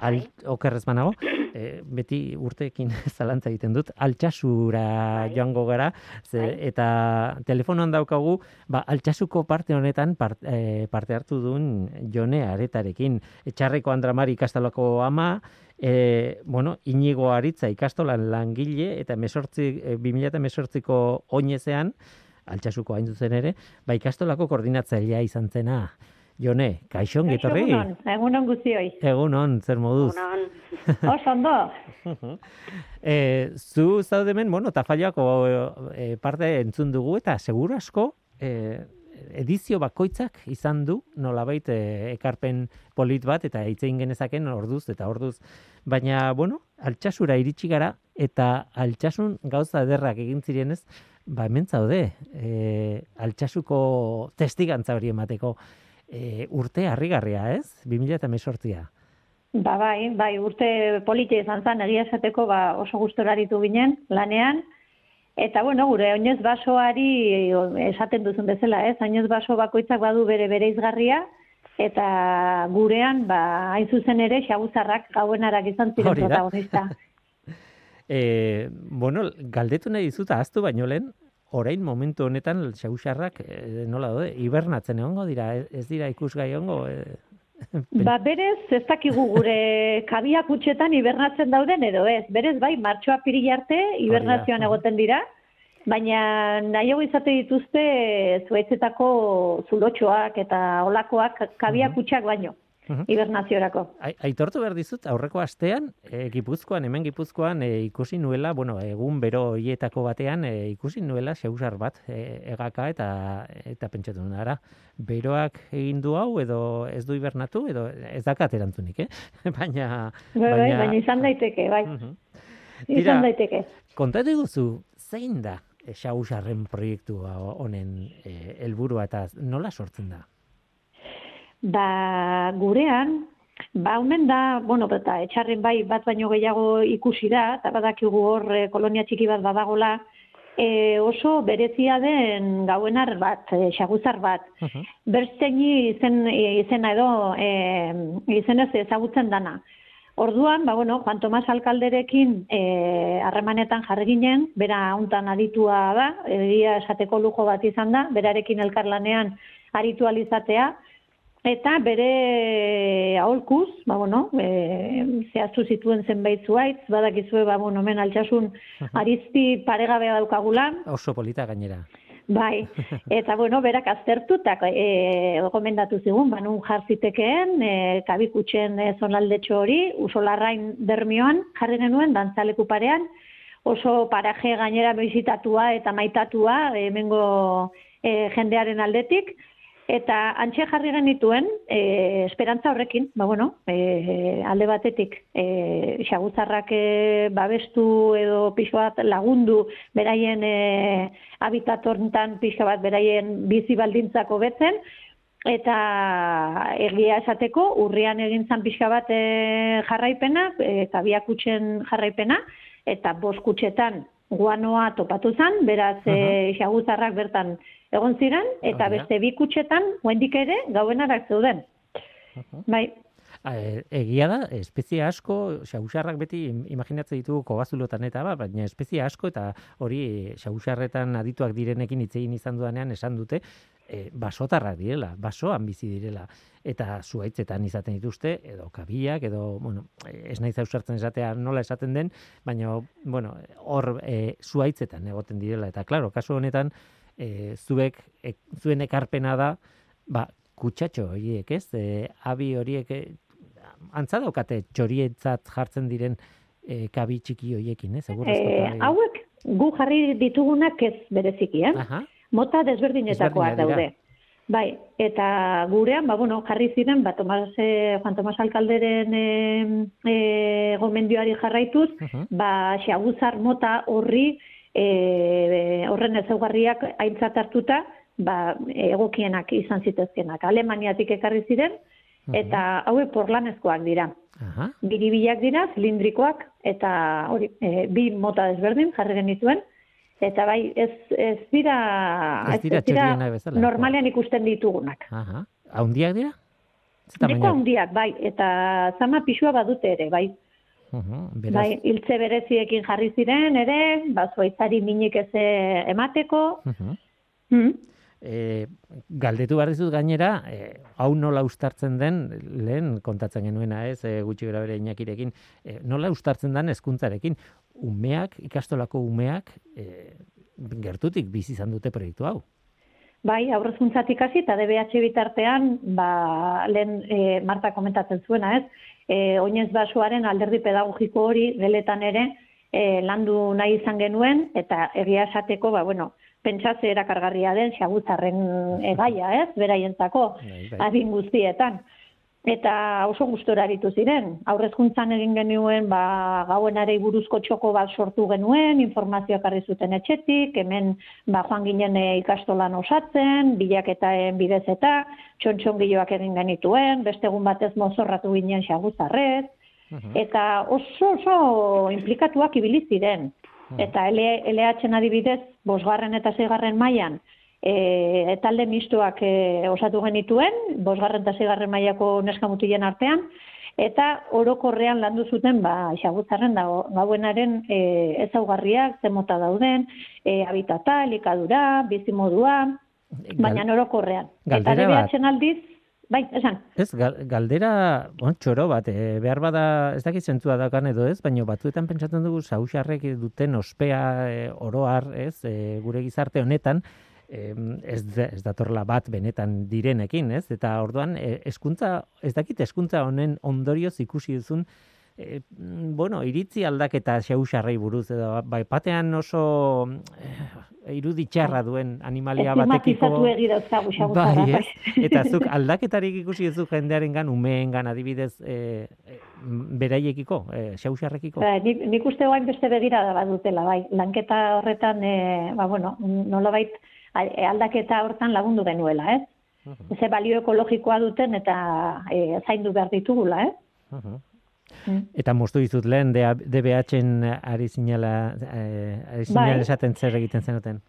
al, okerrez banago, e, beti urteekin zalantza egiten dut, altxasura Bai. joango gara, ze, Bai. eta telefonoan daukagu, ba, altxasuko parte honetan part, e, parte hartu duen jone aretarekin. Etxarreko Andramari ikastolako ama, e, bueno, inigo aritza ikastolan langile, eta mesortzi, e, 2018ko oinezean, altxasuko hain zuzen ere, ba, ikastolako koordinatzailea izan zena. Jone, kaixon getorri? Egunon, egunon guztioi. Egunon, zer moduz? Unan, Oso ondo. e, zu zaudemen, bueno, tafaiako e, parte entzun dugu eta seguru asko e, edizio bakoitzak izan du nolabait e, ekarpen polit bat eta hitzein genezaken orduz eta orduz. Baina, bueno, altxasura iritsi gara eta altxasun gauza ederrak egin zirenez, ba hemen zaude, e, altxasuko testigantza hori emateko e, urte harrigarria, ez? 2018a. Ba, bai, bai, urte politia izan zen, egia esateko ba, oso gustora aritu ginen, lanean. Eta, bueno, gure oinez basoari esaten duzun bezala, ez? Oinez baso bakoitzak badu bere bere izgarria, eta gurean, ba, hain zuzen ere, xaguzarrak gauenarak izan ziren protagonista. E, bueno, galdetu nahi dizut ahaztu baino lehen, orain momentu honetan xausarrak e, nola daude, hibernatzen egongo dira, ez- dira ikusgai egongo. E, Ba, berez, ez dakigu gure kabiak utxetan hibernatzen dauden edo ez. Berez, bai, martxoa pirila arte hibernazioan egoten dira, baina nahiago izate dituzte zuaitzetako zulotxoak eta olakoak kabiak utxak baino, Hibernaziorako. ai- aitortu behar dizut, aurreko astean, e, Gipuzkoan, hemen Gipuzkoan, e, ikusi nuela, bueno, egun bero hietako batean, e, ikusi nuela xausar bat, e, egaka eta eta pentsatu nuen, ara, beroak egin du hau, edo ez du hibernatu, edo ez dakat erantzunik, eh? baina... Bai, bai, baina izan daiteke, bai, Mhm. izan daiteke. Kontatu guzu, zein da xausarren proiektua honen e, helburua eta nola sortzen da? Ba, gurean, ba, omen da, bueno, eta etxarren bai bat baino gehiago ikusi da, eta badakigu hor eh, kolonia txiki bat badagola, e, oso berezia den gauenar bat, e, xaguzar bat. Mhm. Bersteini izen, izena edo e, izenez ezagutzen dana. Orduan, ba, bueno, Juan Tomas Alkalderekin e, harremanetan jarri ginen, bera hontan aditua da, egia esateko lujo bat izan da, berarekin elkarlanean aritu alizatea, eta bere aholkuz, ba, bueno, e, zehaztu zituen zenbait zuaitz, badakizue, ba, bueno, hemen altxasun arizti paregabea daukagula, Oso polita gainera. Bai, eta bueno, berak aztertu eta e, gomendatu zigun, ba, nun jar zitekeen, e, kabikutxen e, zonaldetxo hori, usolarrain dermioan jarri genuen, dantzaleku parean, oso paraje gainera bizitatua eta maitatua, hemengo e, jendearen aldetik, Eta antxe jarri genituen, e, esperantza horrekin, ba bueno, e, alde batetik, e, xaguzarrak e, babestu edo pixo bat lagundu beraien e, habitatorntan pixo bat beraien bizi baldintzako betzen, eta egia esateko urrian egin zan pixka bat e, jarraipena, e, kabiakutxen jarraipena, eta boskutxetan guanoa topatu zan, beraz uh -huh. e, xaguzarrak bertan egon ziren, eta oh, beste bi kutxetan, guendik ere, gauenarak zeuden. Bai. E, egia da, espezie asko, xausarrak beti imaginatzen ditugu kobazulotan eta ba, baina espezie asko eta hori xausarretan adituak direnekin itzegin izan duanean esan dute, e, basotarrak direla, basoan bizi direla, eta zuaitzetan izaten dituzte, edo kabiak, edo, bueno, ez nahi zausartzen esatea nola esaten den, baina, bueno, hor e, zuaitzetan egoten direla, eta, klaro, kasu honetan, e, zuek e, zuen ekarpena da ba kutsatxo horiek, ez? E, abi horiek e, antza daukate txorietzat jartzen diren e, kabi txiki horiekin, ez? E, hauek gu jarri ditugunak ez bereziki, eh? Aha. Mota desberdinetakoak daude. Bai, eta gurean, ba, bueno, jarri ziren, ba, Tomas, eh, Juan Tomas Alkalderen eh, eh, gomendioari jarraituz, uh -huh. ba, xaguzar mota horri e, horren ezaugarriak aintzat hartuta, ba, egokienak izan zitezkenak. Alemaniatik ekarri ziren, eta hauek porlanezkoak dira. Aha. Biribilak dira, zilindrikoak, eta hori, e, bi mota desberdin jarri genituen, eta bai, ez, ez dira, ez dira, ez dira normalean ikusten ditugunak. Aha. Haundiak dira? Diko haundiak, bai, eta zama pixua badute ere, bai. beraz... Bai, hiltze bereziekin jarri ziren ere, bazoitzari minik ez emateko. Uh E, galdetu behar dizut gainera, e, hau nola ustartzen den, lehen kontatzen genuena ez, e, gutxi gara bere inakirekin, e, nola ustartzen den hezkuntzarekin umeak, ikastolako umeak, e, gertutik bizi izan dute proiektu hau. Bai, aurrezkuntzatik hasi eta DBH bitartean, ba, lehen e, Marta komentatzen zuena, ez? E, oinez basoaren alderdi pedagogiko hori geletan ere e, landu nahi izan genuen eta egia esateko, ba, bueno, pentsatze erakargarria den xaguzarren egaia, ez? Beraientzako bai, bai. adin guztietan. Eta oso gustora aritu ziren. Aurrezkuntzan egin genuen, ba, gauenarei buruzko txoko bat sortu genuen, informazioak arri zuten etxetik, hemen ba, joan ginen e, ikastolan osatzen, bilaketaen bidez eta txontxon egin genituen, beste egun batez mozorratu ginen xaguzarrez, eta oso oso implikatuak ibili ziren. Eta LH adibidez, bosgarren eta zeigarren mailan e, talde mistuak e, osatu genituen, bosgarren eta zeigarren mailako neskamutilen artean, eta orokorrean landu zuten, ba, xagutzarren da, gauenaren e, ezaugarriak, zemota dauden, e, habitata, elikadura, bizimodua, baina orokorrean. Eta DBH aldiz, Bai, esan. Ez, galdera, bon, txoro bat, e, behar bada, ez dakit zentua dakan edo ez, baina batzuetan pentsatzen dugu sausarrek duten ospea e, oroar, ez, e, gure gizarte honetan, ez, ez datorla bat benetan direnekin, ez, eta orduan, eskuntza, ez dakit eskuntza honen ondorioz ikusi duzun, e, bueno, iritzi aldaketa xeusarrei buruz, edo, bai, patean oso e, iruditxarra duen animalia batekiko... bai, ez? Eta zuk aldaketarik ikusi ez jendearen gan, umeen gan, adibidez, e, beraiekiko, e, xeusarrekiko? Ba, nik, nik uste guain beste begira da dutela, bai. Lanketa horretan, e, ba, bueno, nola bait, aldaketa hortan lagundu genuela, ez? Uh Ze balio ekologikoa duten eta e, zaindu behar ditugula? Uh Mm. Eta moztu dizut lehen DBH-en ari zinela, eh, ari zinela bai. esaten zer egiten zenuten?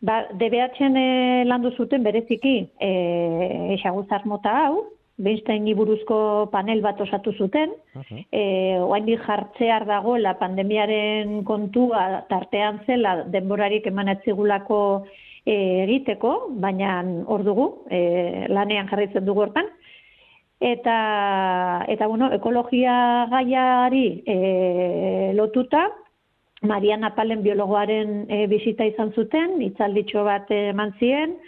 Ba, DBH-en eh, landu zuten bereziki eh, esaguzar mota hau, Beinstein buruzko panel bat osatu zuten, uh -huh. eh, oain jartzear dagoela pandemiaren kontua tartean zela denborarik eman etzigulako eh, egiteko, baina hor dugu, eh, lanean jarritzen dugu hortan, eta eta bueno, ekologia gaiari e, lotuta Mariana Palen biologoaren e, bisita izan zuten, itzalditxo bat eman zien,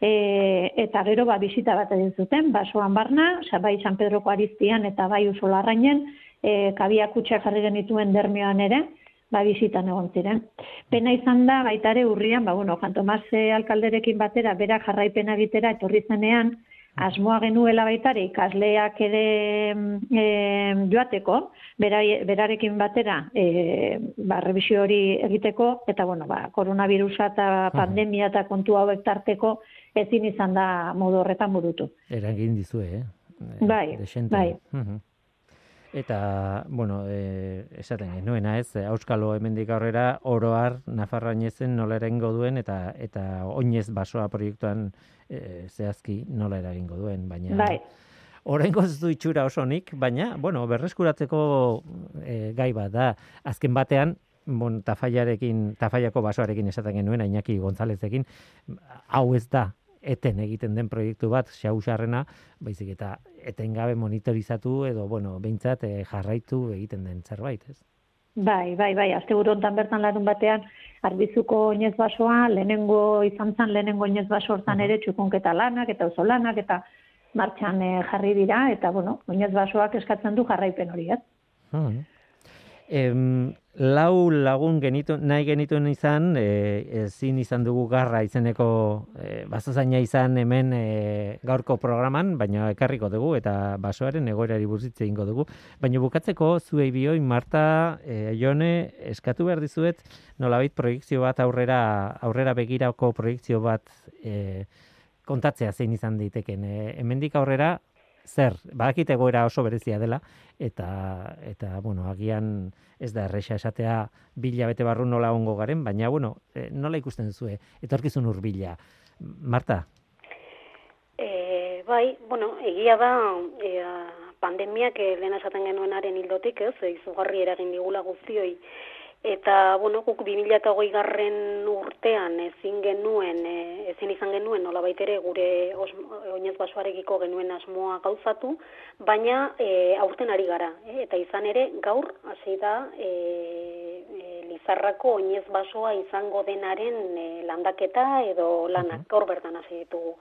e, eta gero ba bisita bat egin zuten, basoan barna, bai San Pedroko Ariztian eta bai Usolarrainen, e, kabia kutxa jarri genituen dermioan ere, ba, bizitan egon ziren. Pena izan da, baita ere urrian, ba, bueno, Juan Tomas eh, alkalderekin batera, berak jarraipena egitera etorri zenean, asmoa genuela baitare ikasleak ere e, joateko, berarekin batera e, ba, revisio hori egiteko, eta bueno, ba, koronavirusa eta pandemia eta kontu hauek tarteko ezin izan da modu horretan burutu. Erangin dizue, eh? Bai, bai. Eta, bueno, e, esaten genuena ez, Euskalo hemendik aurrera oroar Nafarroainezen nola erengo duen eta eta oinez basoa proiektuan e, zehazki nola eragingo duen, baina bai. Orengo ez du itxura osonik, baina, bueno, berreskuratzeko e, gai bat da, azken batean, bon, tafaiarekin, tafaiako basoarekin esaten genuen, Iñaki Gonzalezekin, hau ez da, eten egiten den proiektu bat, xausarrena, baizik eta etengabe monitorizatu edo, bueno, behintzat eh, jarraitu egiten den zerbait, ez? Bai, bai, bai, azte hontan bertan larun batean, arbizuko oinez basoa, lehenengo izan zan, lehenengo oinez baso hortan ere txukunketa lanak eta oso lanak eta martxan eh, jarri dira, eta, bueno, oinez basoak eskatzen du jarraipen hori, ez? Hmm em, lau lagun genitu, nahi genituen izan, e, ezin izan dugu garra izeneko e, basozaina izan hemen e, gaurko programan, baina ekarriko dugu eta basoaren egoerari burzitze ingo dugu. Baina bukatzeko zuei bioi, Marta, e, Jone, eskatu behar dizuet, nolabait proiektzio bat aurrera, aurrera begirako proiektzio bat e, kontatzea zein izan diteken. E, hemendik aurrera, zer, badakit egoera oso berezia dela, eta, eta bueno, agian ez da erresa esatea bila bete barru nola ongo garen, baina, bueno, e, nola ikusten duzue, etorkizun urbila. Marta? E, bai, bueno, egia da, e, pandemiak lehen esaten genuenaren hildotik, ez, izugarri eragin digula guztioi, Eta, bueno, guk 2008 garren urtean ezin genuen, e, ezin izan genuen, nola baitere gure oinez basoarekiko genuen asmoa gauzatu, baina e, aurten ari gara. E, eta izan ere, gaur, hasi da, e, e, Lizarrako oinez basoa izango denaren e, landaketa edo lanak, gaur bertan hasi ditugu.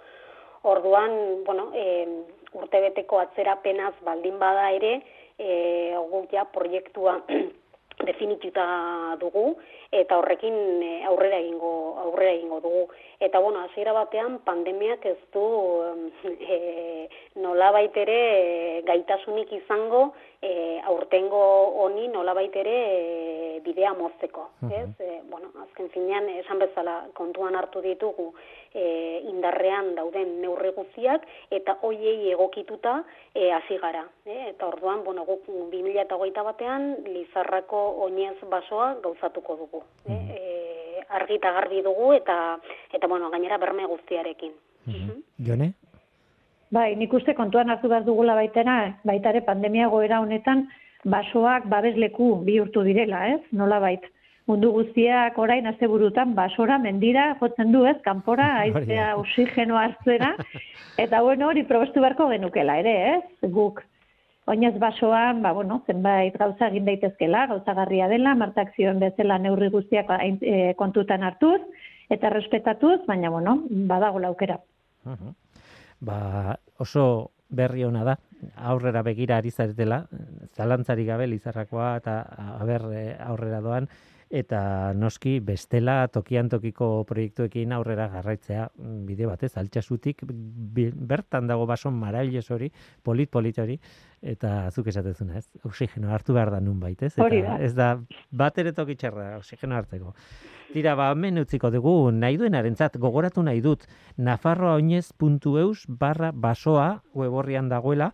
Orduan, bueno, e, urtebeteko atzerapenaz baldin bada ere, e, guk ja proiektua definituta dugu eta horrekin eh, aurrera egingo aurrera egingo dugu. Eta bueno hasiera batean pandemiak ez du e, nolabait ere eh, gaitasunik izango e, aurtengo honi nolabait ere e, bidea mozteko ez? E, bueno azken finean esan bezala kontuan hartu ditugu e, indarrean dauden neurri guztiak eta hoiei egokituta hasi gara e, eta orduan bueno guk 2021 batean Lizarrako oinez basoa gauzatuko dugu mm -hmm. argi eta garbi dugu eta eta bueno gainera berme guztiarekin. Mm Jone Bai, nik uste kontuan hartu behar dugula baitena, baitare pandemia goera honetan, basoak babesleku bihurtu direla, ez? Nola bait mundu guztiak orain asteburutan basora mendira jotzen du ez? Kanpora aizea oxigeno hartzera. Eta bueno hori probestu beharko genukela ere ez? Guk oinez basoan ba bueno zenbait gauza egin daitezkela gauzagarria dela martak zioen bezala neurri guztiak e, kontutan hartuz eta respetatuz baina bueno badago aukera ba oso berri ona da. Aurrera begira ari zaretela zalantzari gabe lizarrakoa eta aber eh, aurrera doan. Eta noski bestela tokian tokiko proiektuekin aurrera garraitzea mm, bide batez altxasutik bertan dago bason marailes hori polit polit hori. Eta zuk esatezuna ez? Oxigeno hartu behar da nun bait ez eta ez da bat ere tokitxarra oxigeno hartzeko Tira, ba, men utziko dugu, nahi duenarentzat gogoratu nahi dut, nafarroaoinez.eus barra basoa weborrian dagoela,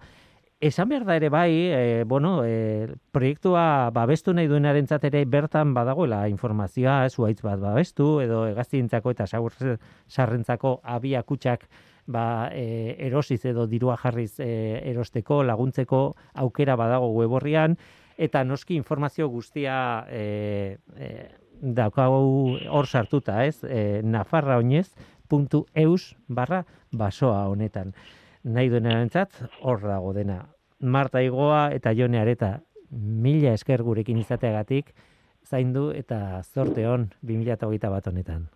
Esan behar da ere bai, e, bueno, e, proiektua babestu nahi duenaren ere bertan badagoela informazioa, zuaitz bat babestu, edo egaztientzako eta sarrentzako abia kutsak ba, e, erosiz edo dirua jarriz e, erosteko, laguntzeko aukera badago weborrian, eta noski informazio guztia e, e, daukagu hor sartuta, ez? E, nafarraoinez.eus barra basoa honetan nahi duen erantzat, hor dago dena. Marta Igoa eta Jone Areta, mila esker gurekin izateagatik, zaindu eta zorte hon 2008 bat honetan.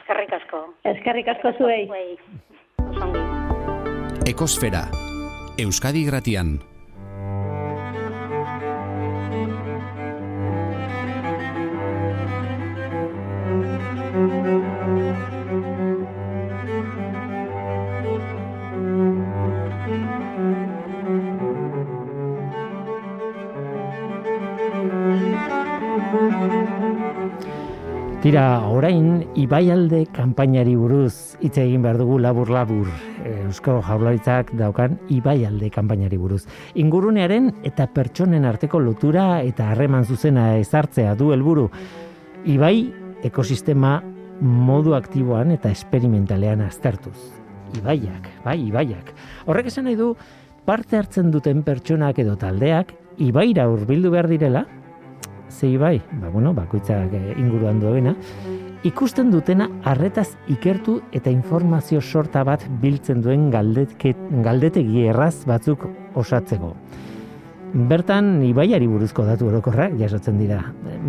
Eskerrik asko. Eskerrik asko zuei. Ekosfera, Euskadi Gratian. Tira, orain Ibaialde kanpainari buruz hitz egin behar dugu labur labur. Eusko Jaurlaritzak daukan Ibaialde kanpainari buruz. Ingurunearen eta pertsonen arteko lotura eta harreman zuzena ezartzea du helburu. Ibai ekosistema modu aktiboan eta esperimentalean aztertuz. Ibaiak, bai, ibaiak. Horrek esan nahi du parte hartzen duten pertsonak edo taldeak ibaira hurbildu behar direla, zei bai, ba, bueno, bakoitzak eh, inguruan duena, ikusten dutena arretaz ikertu eta informazio sorta bat biltzen duen galdetegi erraz batzuk osatzeko. Bertan ibaiari buruzko datu orokorrak jasotzen dira.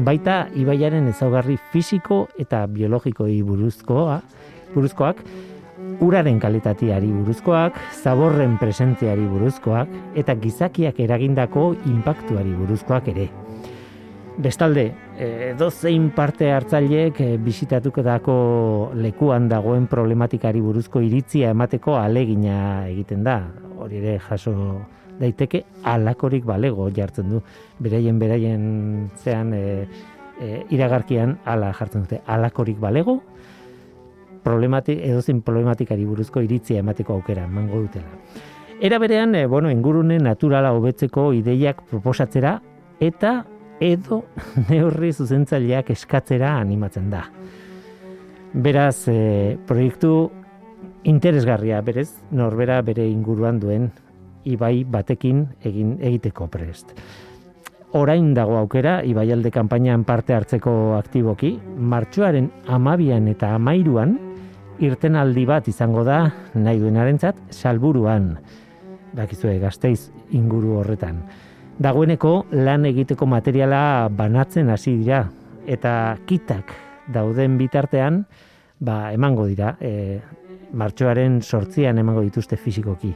Baita ibaiaren ezaugarri fisiko eta biologikoi buruzkoa, buruzkoak, uraren kalitateari buruzkoak, zaborren presentziari buruzkoak eta gizakiak eragindako inpaktuari buruzkoak ere. Bestalde, edo zein parte hartzaileek e, bisitatuketako lekuan dagoen problematikari buruzko iritzia emateko alegina egiten da. Hori ere jaso daiteke alakorik balego jartzen du. Beraien beraien zean e, e, iragarkian ala jartzen dute. Alakorik balego problematik edo zein problematikari buruzko iritzia emateko aukera emango dutela. Era berean, e, bueno, ingurune naturala hobetzeko ideiak proposatzera eta edo neurri zuzentzaileak eskatzera animatzen da. Beraz, e, proiektu interesgarria berez, norbera bere inguruan duen ibai batekin egin egiteko prest. Orain dago aukera, ibaialde kanpainan parte hartzeko aktiboki, martxoaren amabian eta amairuan, irten aldi bat izango da, nahi duenarentzat, salburuan, dakizue gazteiz inguru horretan dagoeneko lan egiteko materiala banatzen hasi dira eta kitak dauden bitartean ba, emango dira e, martxoaren sortzian emango dituzte fizikoki.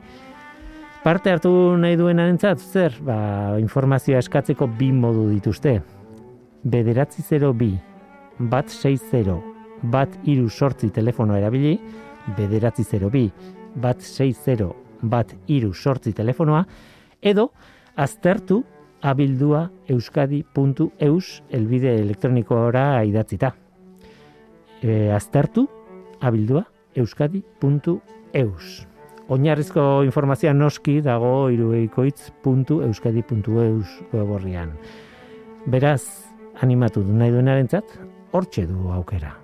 Parte hartu nahi duen arentzat, zer, ba, informazioa eskatzeko bi modu dituzte. Bederatzi 0 bi, bat 6 bat iru sortzi telefonoa erabili, bederatzi 0 bi, bat 6 bat iru sortzi telefonoa, edo, aztertu abildua euskadi.eus elbide elektronikoa idatzita. E, aztertu abildua euskadi.eus. Oinarrizko informazioa noski dago irueikoitz.euskadi.eus weborrian. Beraz, animatu du nahi duenaren hortxe du aukera.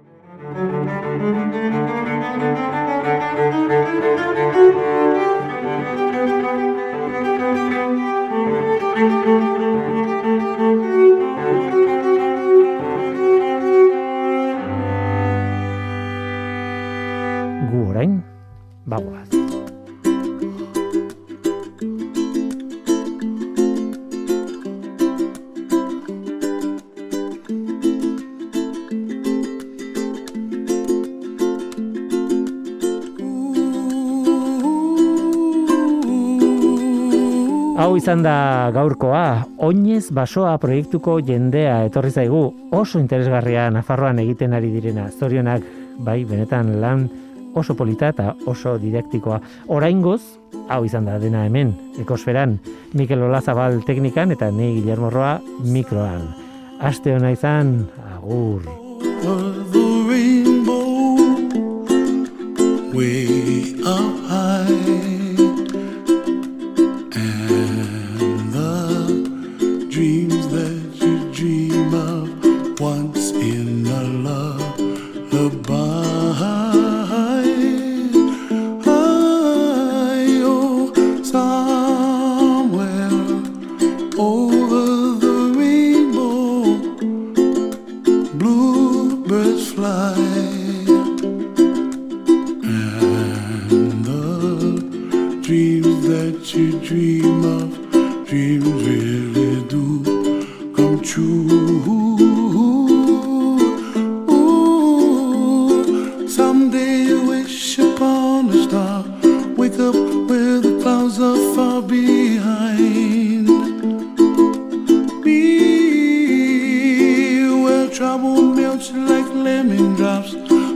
Hau izan da gaurkoa, oinez basoa proiektuko jendea etorri zaigu oso interesgarria Nafarroan egiten ari direna. Zorionak, bai, benetan lan oso polita eta oso didaktikoa. Oraingoz, hau izan da dena hemen, ekosferan, Mikel Olazabal teknikan eta ni Guillermo Roa mikroan. Aste hona izan, agur.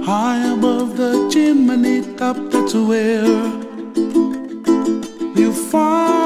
High above the chimney top, that's where you find.